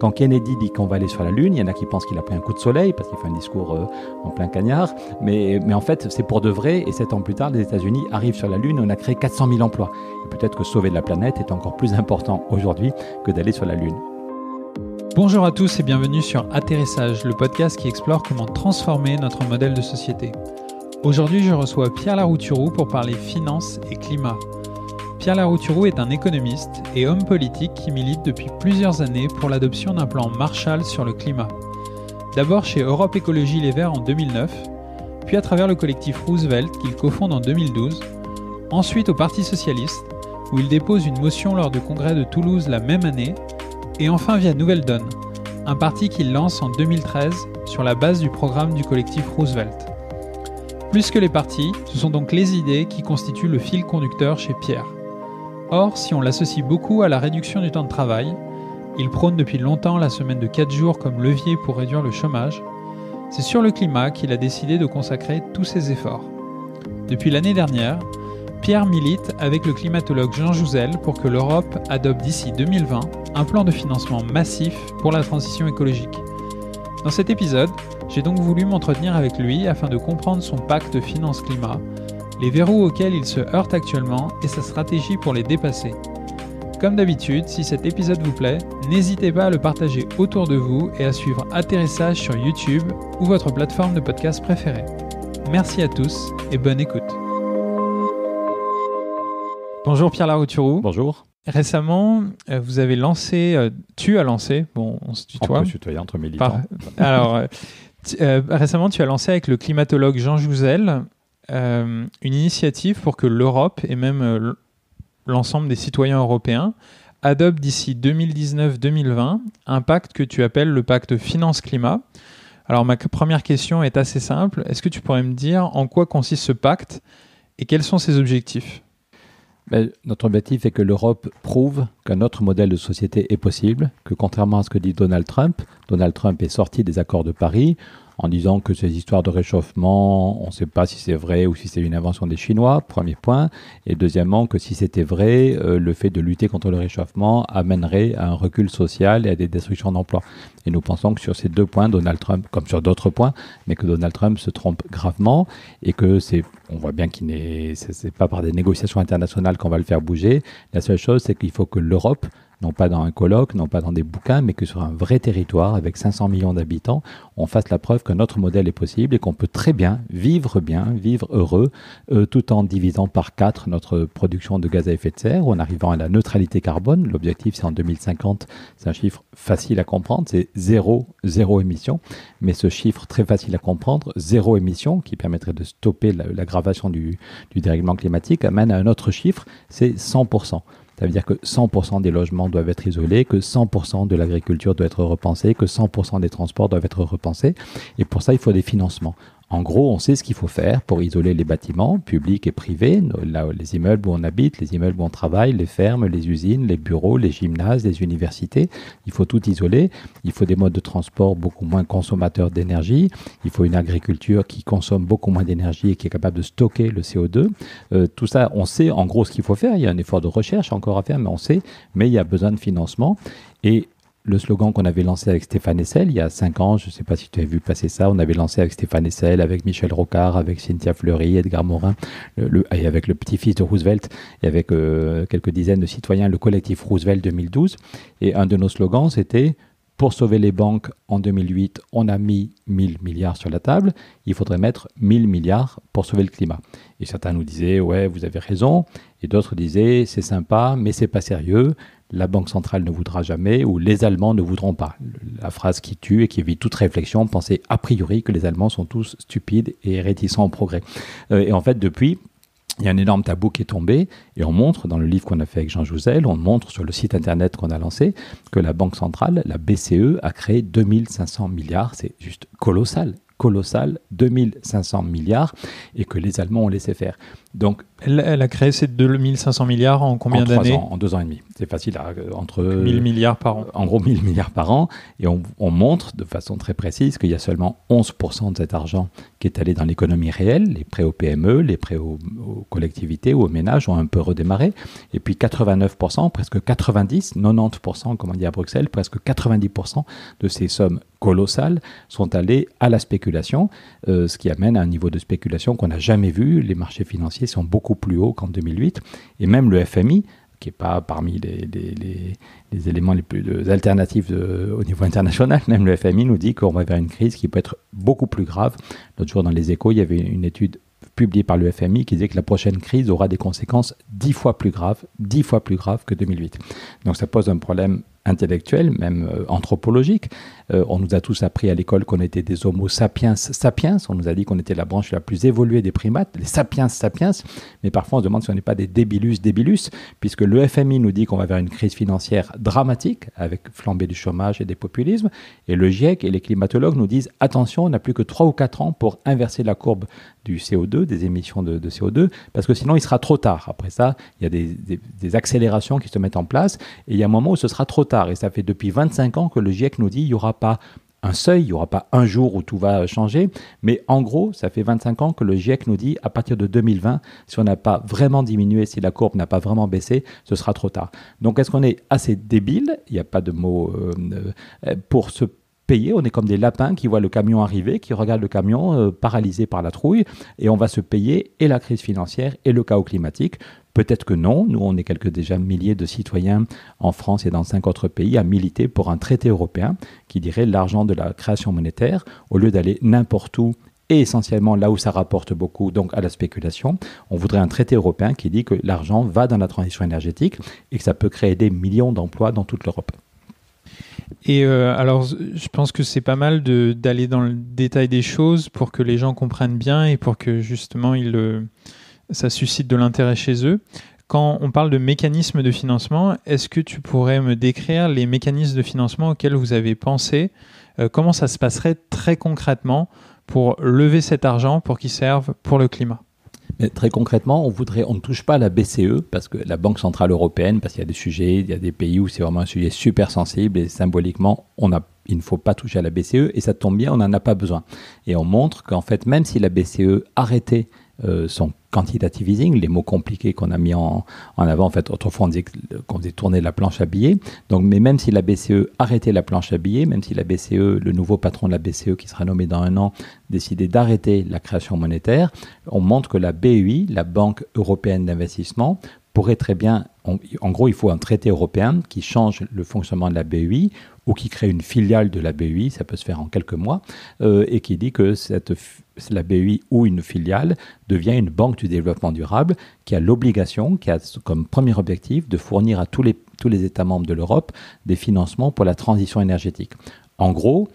Quand Kennedy dit qu'on va aller sur la Lune, il y en a qui pensent qu'il a pris un coup de soleil parce qu'il fait un discours euh, en plein cagnard. Mais, en fait, c'est pour de vrai. Et sept ans plus tard, les États-Unis arrivent sur la Lune. On a créé 400 000 emplois. Et peut-être que sauver la planète est encore plus important aujourd'hui que d'aller sur la Lune. Bonjour à tous et bienvenue sur Atterrissage, le podcast qui explore comment transformer notre modèle de société. Aujourd'hui, je reçois Pierre Larouturou pour parler finance et climat. Pierre Larouturou est un économiste et homme politique qui milite depuis plusieurs années pour l'adoption d'un plan Marshall sur le climat. D'abord chez Europe Écologie Les Verts en 2009, puis à travers le collectif Roosevelt qu'il cofonde en 2012, ensuite au Parti Socialiste, où il dépose une motion lors du congrès de Toulouse la même année, et enfin via Nouvelle Donne, un parti qu'il lance en 2013 sur la base du programme du collectif Roosevelt. Plus que les partis, ce sont donc les idées qui constituent le fil conducteur chez Pierre. Or, si on l'associe beaucoup à la réduction du temps de travail, il prône depuis longtemps la semaine de 4 jours comme levier pour réduire le chômage, c'est sur le climat qu'il a décidé de consacrer tous ses efforts. Depuis l'année dernière, Pierre milite avec le climatologue Jean Jouzel pour que l'Europe adopte d'ici 2020 un plan de financement massif pour la transition écologique. Dans cet épisode, j'ai donc voulu m'entretenir avec lui afin de comprendre son pacte finance-climat les verrous auxquels il se heurte actuellement et sa stratégie pour les dépasser. Comme d'habitude, si cet épisode vous plaît, n'hésitez pas à le partager autour de vous et à suivre Atterrissage sur YouTube ou votre plateforme de podcast préférée. Merci à tous et bonne écoute. Bonjour Pierre Larouturou. Bonjour. Récemment, euh, vous avez lancé, euh, tu as lancé, bon, on se tutoie. On peut se tutoyer entre militants. alors, euh, récemment, tu as lancé avec le climatologue Jean Jouzel une initiative pour que l'Europe et même euh, l'ensemble des citoyens européens adoptent d'ici 2019-2020 un pacte que tu appelles le pacte finance-climat. Alors ma première question est assez simple. Est-ce que tu pourrais me dire en quoi consiste ce pacte et quels sont ses objectifs? Ben, notre objectif est que l'Europe prouve qu'un autre modèle de société est possible, que contrairement à ce que dit Donald Trump, Donald Trump est sorti des accords de Paris, en disant que ces histoires de réchauffement, on ne sait pas si c'est vrai ou si c'est une invention des Chinois, premier point. Et deuxièmement, que si c'était vrai, euh, le fait de lutter contre le réchauffement amènerait à un recul social et à des destructions d'emplois. Et nous pensons que sur ces deux points, Donald Trump, comme sur d'autres points, mais que Donald Trump se trompe gravement et que c'est, on voit bien qu'il n'est, c'est pas par des négociations internationales qu'on va le faire bouger. La seule chose, c'est qu'il faut que l'Europe non pas dans un colloque, non pas dans des bouquins, mais que sur un vrai territoire avec 500 millions d'habitants, on fasse la preuve que notre modèle est possible et qu'on peut très bien vivre bien, vivre heureux, euh, tout en divisant par quatre notre production de gaz à effet de serre, en arrivant à la neutralité carbone. L'objectif, c'est en 2050, c'est un chiffre facile à comprendre, c'est zéro, zéro émission, mais ce chiffre très facile à comprendre, zéro émission, qui permettrait de stopper l'aggravation du, du dérèglement climatique, amène à un autre chiffre, c'est 100%. Ça veut dire que 100% des logements doivent être isolés, que 100% de l'agriculture doit être repensée, que 100% des transports doivent être repensés. Et pour ça, il faut des financements. En gros, on sait ce qu'il faut faire pour isoler les bâtiments publics et privés, les immeubles où on habite, les immeubles où on travaille, les fermes, les usines, les bureaux, les gymnases, les universités. Il faut tout isoler. Il faut des modes de transport beaucoup moins consommateurs d'énergie. Il faut une agriculture qui consomme beaucoup moins d'énergie et qui est capable de stocker le CO2. Euh, tout ça, on sait en gros ce qu'il faut faire. Il y a un effort de recherche encore à faire, mais on sait. Mais il y a besoin de financement. Et le slogan qu'on avait lancé avec Stéphane Essel il y a cinq ans, je ne sais pas si tu as vu passer ça, on avait lancé avec Stéphane Essel, avec Michel Rocard, avec Cynthia Fleury, Edgar Morin, et avec le petit-fils de Roosevelt, et avec euh, quelques dizaines de citoyens, le collectif Roosevelt 2012. Et un de nos slogans, c'était pour sauver les banques en 2008, on a mis 1000 milliards sur la table, il faudrait mettre 1000 milliards pour sauver le climat. Et certains nous disaient, ouais, vous avez raison, et d'autres disaient, c'est sympa, mais c'est pas sérieux, la Banque centrale ne voudra jamais ou les Allemands ne voudront pas. La phrase qui tue et qui évite toute réflexion, penser a priori que les Allemands sont tous stupides et réticents au progrès. Euh, et en fait, depuis, il y a un énorme tabou qui est tombé et on montre dans le livre qu'on a fait avec Jean Jouzel, on montre sur le site internet qu'on a lancé que la Banque centrale, la BCE, a créé 2500 milliards. C'est juste colossal, colossal, 2500 milliards et que les Allemands ont laissé faire. Donc, elle, a créé ces 2500 milliards en combien d'années En deux ans et demi. C'est facile, à, euh, entre... 1000 milliards par an. En gros, 1000 milliards par an. Et on, montre de façon très précise qu'il y a seulement 11% de cet argent qui est allé dans l'économie réelle. Les prêts aux PME, les prêts aux, collectivités ou aux ménages ont un peu redémarré. Et puis 89%, presque 90, 90%, comme on dit à Bruxelles, presque 90% de ces sommes colossales sont allées à la spéculation, euh, ce qui amène à un niveau de spéculation qu'on n'a jamais vu. Les marchés financiers sont beaucoup plus hauts qu'en 2008. Et même le FMI, qui n'est pas parmi les, les, éléments les plus alternatifs au niveau international, même le FMI nous dit qu'on va vers une crise qui peut être beaucoup plus grave. L'autre jour, dans les échos, il y avait une étude publiée par le FMI qui disait que la prochaine crise aura des conséquences dix fois plus graves, dix fois plus graves que 2008. Donc ça pose un problème intellectuel, même euh, anthropologique. Euh, on nous a tous appris à l'école qu'on était des Homo sapiens sapiens. On nous a dit qu'on était la branche la plus évoluée des primates, les sapiens sapiens. Mais parfois, on se demande si on n'est pas des débilus débilus, puisque le FMI nous dit qu'on va vers une crise financière dramatique, avec flambée du chômage et des populismes. Et le GIEC et les climatologues nous disent attention, on n'a plus que 3 ou 4 ans pour inverser la courbe du CO2, des émissions de, CO2, parce que sinon, il sera trop tard. Après ça, il y a des accélérations qui se mettent en place, et il y a un moment où ce sera trop tard. Et ça fait depuis 25 ans que le GIEC nous dit il y aura pas un seuil, il n'y aura pas un jour où tout va changer, mais en gros, ça fait 25 ans que le GIEC nous dit à partir de 2020, si on n'a pas vraiment diminué, si la courbe n'a pas vraiment baissé, ce sera trop tard. Donc est-ce qu'on est assez débile, il n'y a pas de mot, euh, euh, pour se payer, on est comme des lapins qui voient le camion arriver, qui regardent le camion euh, paralysé par la trouille, et on va se payer et la crise financière et le chaos climatique Peut-être que non. Nous, on est quelques déjà milliers de citoyens en France et dans cinq autres pays à militer pour un traité européen qui dirait l'argent de la création monétaire, au lieu d'aller n'importe où et essentiellement là où ça rapporte beaucoup, donc à la spéculation, on voudrait un traité européen qui dit que l'argent va dans la transition énergétique et que ça peut créer des millions d'emplois dans toute l'Europe. Et euh, alors, je pense que c'est pas mal d'aller dans le détail des choses pour que les gens comprennent bien et pour que justement euh, ça suscite de l'intérêt chez eux. Quand on parle de mécanismes de financement, est-ce que tu pourrais me décrire les mécanismes de financement auxquels vous avez pensé euh, Comment ça se passerait très concrètement pour lever cet argent pour qu'il serve pour le climat? Très concrètement, on voudrait, on ne touche pas à la BCE parce que la Banque centrale européenne, parce qu'il y a des sujets, il y a des pays où c'est vraiment un sujet super sensible et symboliquement, on a, il ne faut pas toucher à la BCE et ça tombe bien, on n'en a pas besoin. Et on montre qu'en fait, même si la BCE arrêtait euh, son quantitative easing, les mots compliqués qu'on a mis en, avant. En fait, autrefois, on disait qu'on faisait tourner la planche à billets. Donc, mais même si la BCE arrêtait la planche à billets, même si la BCE, le nouveau patron de la BCE qui sera nommé dans un an, décidait d'arrêter la création monétaire, on montre que la BEI, la Banque européenne d'investissement, pourrait très bien, en gros, il faut un traité européen qui change le fonctionnement de la BEI ou qui crée une filiale de la BEI, ça peut se faire en quelques mois, euh, et qui dit que cette, la BEI ou une filiale devient une banque du développement durable qui a l'obligation, qui a comme premier objectif de fournir à tous les, tous les États membres de l'Europe des financements pour la transition énergétique. En gros,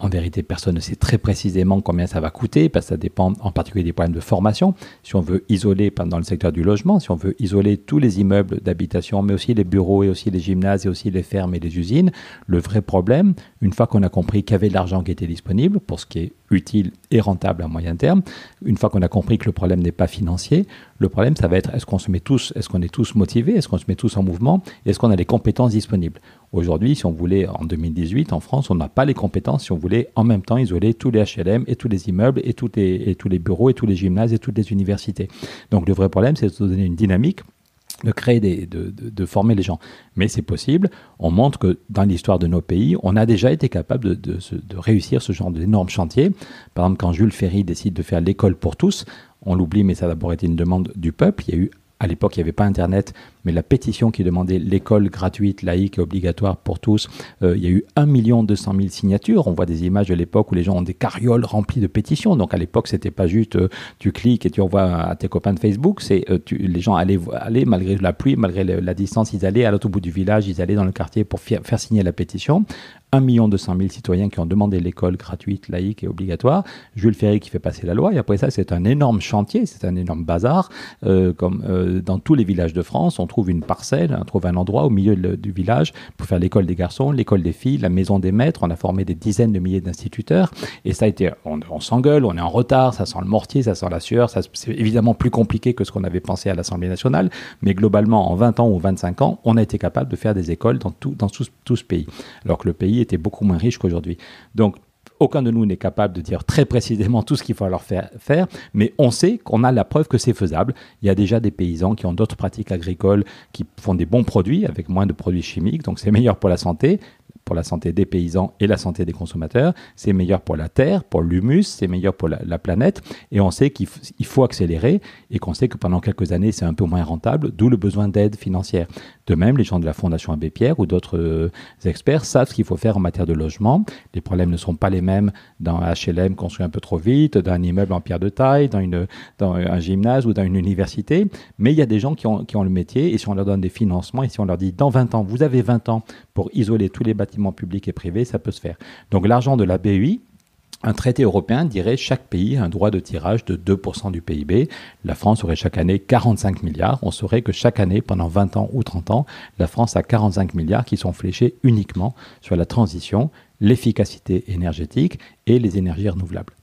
en vérité, personne ne sait très précisément combien ça va coûter, parce que ça dépend en particulier des problèmes de formation. Si on veut isoler, dans le secteur du logement, si on veut isoler tous les immeubles d'habitation, mais aussi les bureaux et aussi les gymnases et aussi les fermes et les usines, le vrai problème, une fois qu'on a compris qu'il y avait de l'argent qui était disponible, pour ce qui est utile et rentable à moyen terme, une fois qu'on a compris que le problème n'est pas financier, le problème, ça va être est-ce qu'on se met tous, est-ce qu'on est tous motivés, est-ce qu'on se met tous en mouvement, est-ce qu'on a les compétences disponibles? Aujourd'hui, si on voulait, en 2018, en France, on n'a pas les compétences si on voulait en même temps isoler tous les HLM et tous les immeubles et, tous les, tous les bureaux et tous les gymnases et toutes les universités. Donc le vrai problème, c'est de donner une dynamique de créer des, de, de, former les gens. Mais c'est possible. On montre que dans l'histoire de nos pays, on a déjà été capable de, de réussir ce genre d'énormes chantiers. Par exemple, quand Jules Ferry décide de faire l'école pour tous, on l'oublie, mais ça a d'abord été une demande du peuple. Il y a eu à l'époque, il n'y avait pas Internet, mais la pétition qui demandait l'école gratuite, laïque et obligatoire pour tous, euh, il y a eu 1 200 000 signatures. On voit des images de l'époque où les gens ont des carrioles remplies de pétitions. Donc à l'époque, c'était pas juste euh, tu cliques et tu envoies à tes copains de Facebook. C'est euh, les gens allaient, allaient, malgré la pluie, malgré la distance, ils allaient à l'autre bout du village, ils allaient dans le quartier pour faire signer la pétition. 1 200 000 citoyens qui ont demandé l'école gratuite, laïque et obligatoire. Jules Ferry qui fait passer la loi. Et après ça, c'est un énorme chantier, c'est un énorme bazar. comme dans tous les villages de France, on trouve une parcelle, on trouve un endroit au milieu du village pour faire l'école des garçons, l'école des filles, la maison des maîtres. On a formé des dizaines de milliers d'instituteurs. Et ça a été, on, s'engueule, on est en retard, ça sent le mortier, ça sent la sueur. C'est évidemment plus compliqué que ce qu'on avait pensé à l'Assemblée nationale. Mais globalement, en 20 ans ou 25 ans, on a été capable de faire des écoles dans tout, dans tout ce pays. Alors que le pays était beaucoup moins riche qu'aujourd'hui. Donc, aucun de nous n'est capable de dire très précisément tout ce qu'il faut leur faire, faire, mais on sait qu'on a la preuve que c'est faisable. Il y a déjà des paysans qui ont d'autres pratiques agricoles, qui font des bons produits avec moins de produits chimiques, donc c'est meilleur pour la santé pour la santé des paysans et la santé des consommateurs, c'est meilleur pour la terre, pour l'humus, c'est meilleur pour la, planète, et on sait qu'il faut accélérer, et qu'on sait que pendant quelques années, c'est un peu moins rentable, d'où le besoin d'aide financière. De même, les gens de la Fondation Abbé Pierre ou d'autres euh, experts savent ce qu'il faut faire en matière de logement. Les problèmes ne sont pas les mêmes dans un HLM construit un peu trop vite, dans un immeuble en pierre de taille, dans, une, dans un gymnase ou dans une université, mais il y a des gens qui ont, qui ont le métier, et si on leur donne des financements, et si on leur dit, dans 20 ans, vous avez 20 ans pour isoler tous les bâtiments public et privé, ça peut se faire. Donc l'argent de la BEI, un traité européen dirait chaque pays a un droit de tirage de 2% du PIB. La France aurait chaque année 45 milliards. On saurait que chaque année, pendant 20 ans ou 30 ans, la France a 45 milliards qui sont fléchés uniquement sur la transition, l'efficacité énergétique et les énergies renouvelables.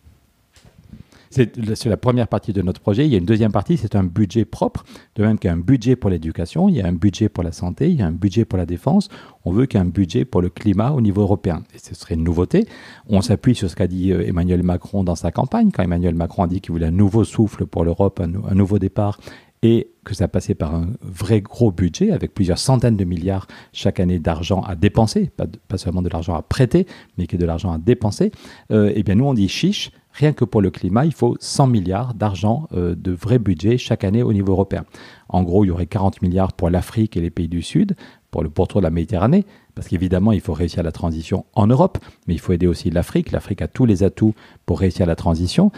C'est la première partie de notre projet. Il y a une deuxième partie, c'est un budget propre. De même qu'il y a un budget pour l'éducation, il y a un budget pour la santé, il y a un budget pour la défense. On veut qu'il y ait un budget pour le climat au niveau européen. Et ce serait une nouveauté. On s'appuie sur ce qu'a dit euh, Emmanuel Macron dans sa campagne, quand Emmanuel Macron a dit qu'il voulait un nouveau souffle pour l'Europe, un, nouveau départ et que ça passait par un vrai gros budget avec plusieurs centaines de milliards chaque année d'argent à dépenser, pas, seulement de l'argent à prêter, mais qui est de l'argent à dépenser, euh, eh bien nous on dit chiche, rien que pour le climat, il faut 100 milliards d'argent euh, de vrai budget chaque année au niveau européen. En gros, il y aurait 40 milliards pour l'Afrique et les pays du Sud, pour le pourtour de la Méditerranée, parce qu'évidemment, il faut réussir la transition en Europe, mais il faut aider aussi l'Afrique. L'Afrique a tous les atouts pour réussir la transition.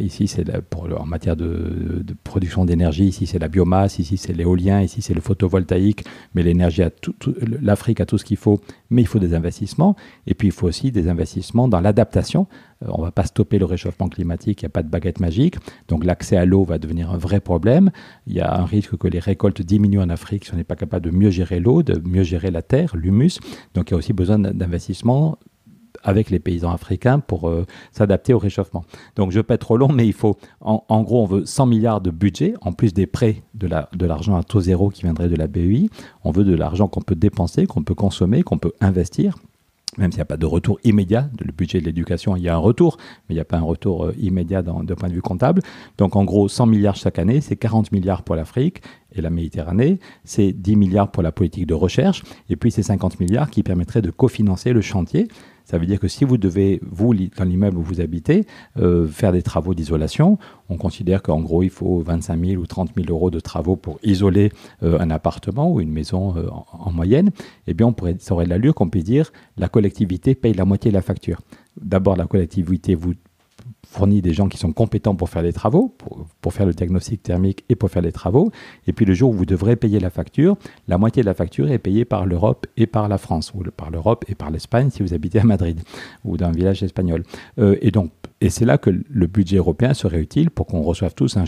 ici, c'est en matière de, production d'énergie, ici c'est la biomasse, ici c'est l'éolien, ici c'est le photovoltaïque, mais l'énergie, l'Afrique a tout ce qu'il faut, mais il faut des investissements. Et puis il faut aussi des investissements dans l'adaptation. Euh, on ne va pas stopper le réchauffement climatique, il n'y a pas de baguette magique. Donc l'accès à l'eau va devenir un vrai problème. Il y a un risque que les récoltes diminuent en Afrique si on n'est pas capable de mieux gérer l'eau, de mieux gérer la terre, l'humus. Donc il y a aussi besoin d'investissements avec les paysans africains pour euh, s'adapter au réchauffement. Donc je vais pas être trop long, mais il faut, en, gros, on veut 100 milliards de budget, en plus des prêts de l'argent à taux zéro qui viendrait de la BEI. On veut de l'argent qu'on peut dépenser, qu'on peut consommer, qu'on peut investir même s'il n'y a pas de retour immédiat le budget de l'éducation, il y a un retour, mais il n'y a pas un retour euh, immédiat d'un point de vue comptable. Donc en gros, 100 milliards chaque année, c'est 40 milliards pour l'Afrique et la Méditerranée, c'est 10 milliards pour la politique de recherche, et puis c'est 50 milliards qui permettraient de cofinancer le chantier. Ça veut dire que si vous devez, vous, dans l'immeuble où vous habitez, euh, faire des travaux d'isolation, on considère qu'en gros, il faut 25 000 ou 30 000 euros de travaux pour isoler euh, un appartement ou une maison euh, en, moyenne. Eh bien, on pourrait, ça aurait l'allure qu'on puisse dire la collectivité paye la moitié de la facture. D'abord, la collectivité vous fournit des gens qui sont compétents pour faire les travaux, pour, faire le diagnostic thermique et pour faire les travaux. Et puis le jour où vous devrez payer la facture, la moitié de la facture est payée par l'Europe et par la France, ou par l'Europe et par l'Espagne si vous habitez à Madrid ou dans un village espagnol. Euh, et donc, et c'est là que le budget européen serait utile pour qu'on reçoive tous un